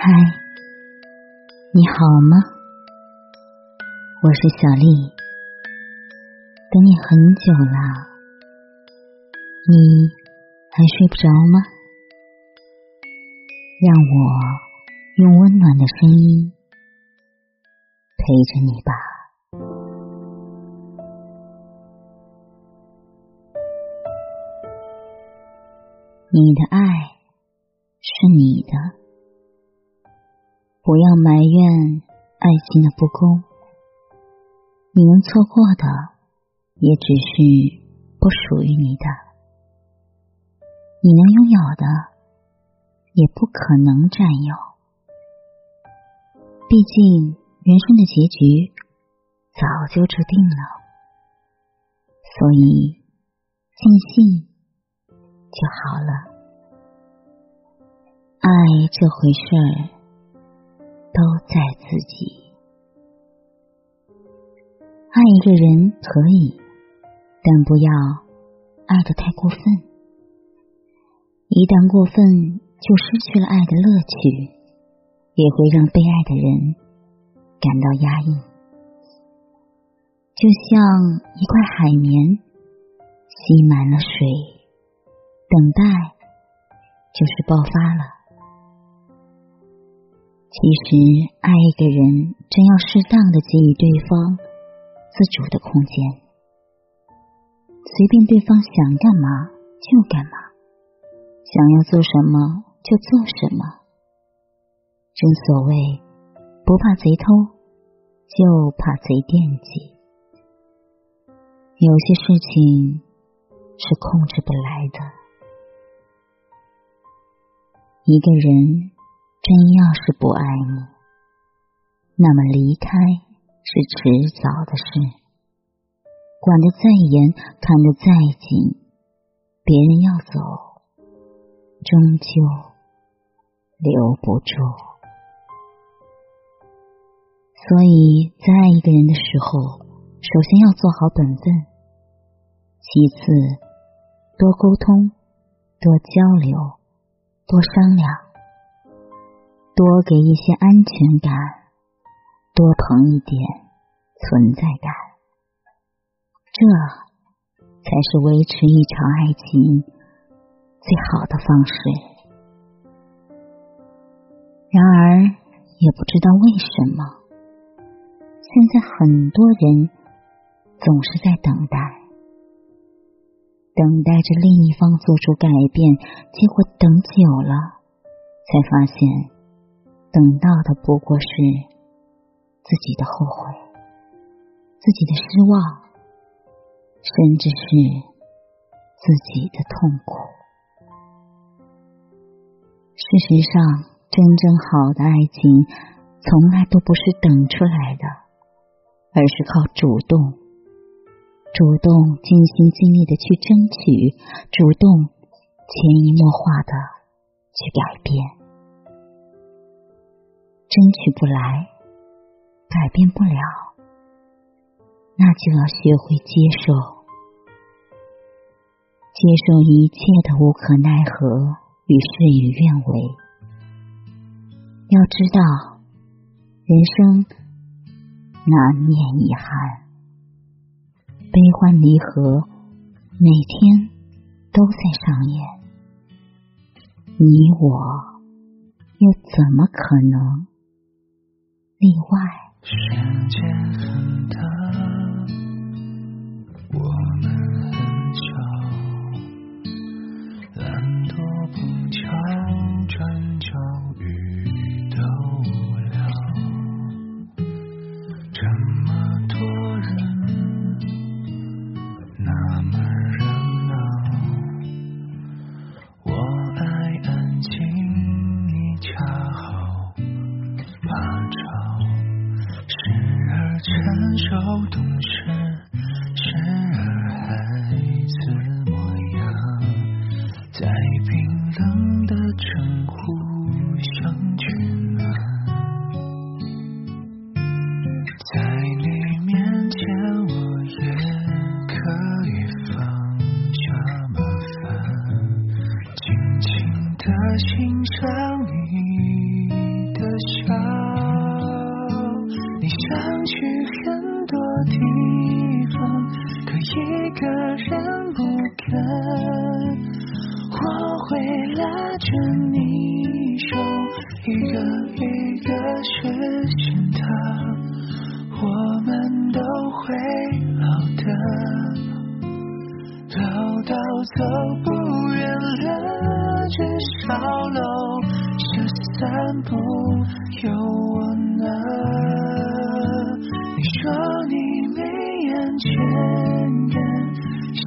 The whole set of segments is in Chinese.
嗨，你好吗？我是小丽，等你很久了，你还睡不着吗？让我用温暖的声音陪着你吧。你的爱是你的。不要埋怨爱情的不公，你能错过的也只是不属于你的，你能拥有的也不可能占有。毕竟人生的结局早就注定了，所以尽兴就好了。爱这回事儿。都在自己。爱一个人可以，但不要爱的太过分。一旦过分，就失去了爱的乐趣，也会让被爱的人感到压抑。就像一块海绵吸满了水，等待就是爆发了。其实，爱一个人，真要适当的给予对方自主的空间，随便对方想干嘛就干嘛，想要做什么就做什么。正所谓，不怕贼偷，就怕贼惦记。有些事情是控制不来的，一个人。真要是不爱你，那么离开是迟早的事。管得再严，看得再紧，别人要走，终究留不住。所以在爱一个人的时候，首先要做好本分，其次多沟通、多交流、多商量。多给一些安全感，多捧一点存在感，这才是维持一场爱情最好的方式。然而，也不知道为什么，现在很多人总是在等待，等待着另一方做出改变，结果等久了，才发现。等到的不过是自己的后悔，自己的失望，甚至是自己的痛苦。事实上，真正好的爱情从来都不是等出来的，而是靠主动，主动尽心尽力的去争取，主动潜移默化的去改变。争取不来，改变不了，那就要学会接受，接受一切的无可奈何与事与愿违。要知道，人生难免遗憾，悲欢离合每天都在上演，你我又怎么可能？另外。时间很短，欣赏你的笑你想去很多地方可一个人不肯我会拉着你手一个一个实现它我们都会老的老到走不远了。至少楼下散步有我呢。你说你没安全感，习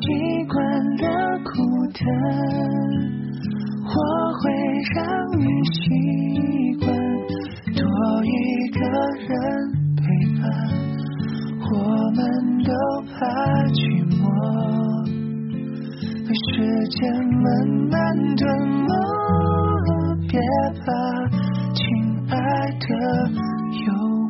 惯了孤单，我会让你习怎么，别怕，亲爱的。有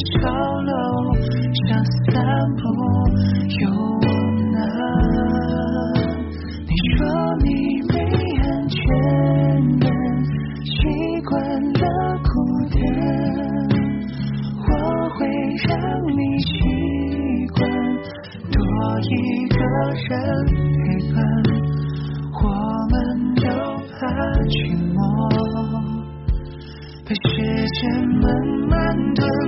小楼，想散步，有我呢。你说你没安全感，习惯了孤单，我会让你习惯。多一个人陪伴，我们都怕寂寞，被时间。慢慢吞。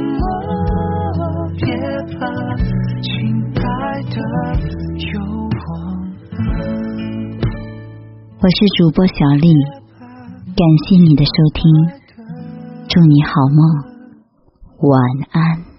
我是主播小丽，感谢你的收听，祝你好梦，晚安。